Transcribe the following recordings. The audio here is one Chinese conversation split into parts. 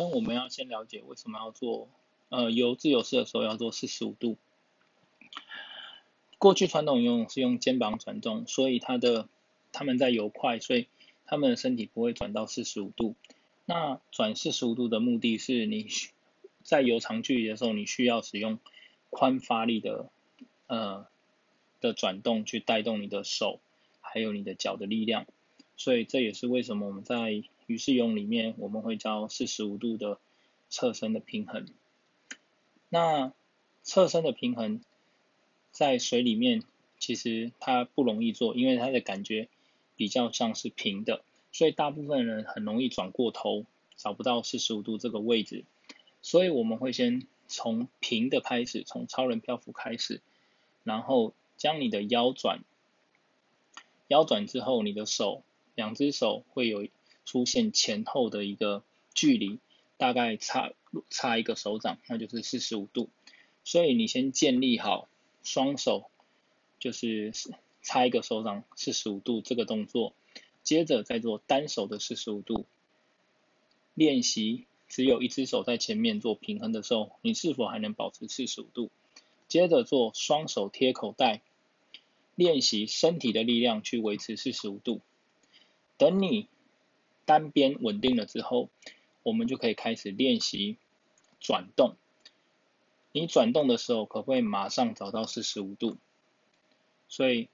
先我们要先了解为什么要做呃游自由式的时候要做四十五度。过去传统游泳是用肩膀转动，所以他的他们在游快，所以他们的身体不会转到四十五度。那转四十五度的目的是你在游长距离的时候，你需要使用宽发力的呃的转动去带动你的手还有你的脚的力量。所以这也是为什么我们在鱼式游泳里面我们会教四十五度的侧身的平衡。那侧身的平衡在水里面其实它不容易做，因为它的感觉比较像是平的，所以大部分人很容易转过头，找不到四十五度这个位置。所以我们会先从平的开始，从超人漂浮开始，然后将你的腰转，腰转之后你的手。两只手会有出现前后的一个距离，大概差差一个手掌，那就是四十五度。所以你先建立好双手，就是差一个手掌四十五度这个动作，接着再做单手的四十五度。练习只有一只手在前面做平衡的时候，你是否还能保持四十五度？接着做双手贴口袋，练习身体的力量去维持四十五度。等你单边稳定了之后，我们就可以开始练习转动。你转动的时候，可不可以马上找到四十五度？所以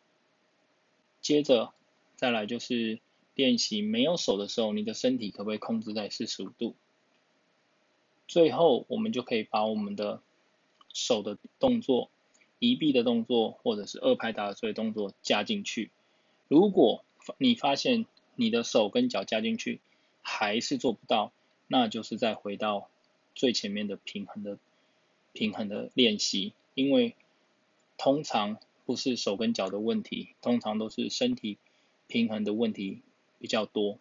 接着再来就是练习没有手的时候，你的身体可不可以控制在四十五度？最后我们就可以把我们的手的动作、移臂的动作，或者是二拍打的动作加进去。如果你发现你的手跟脚加进去还是做不到，那就是再回到最前面的平衡的平衡的练习，因为通常不是手跟脚的问题，通常都是身体平衡的问题比较多。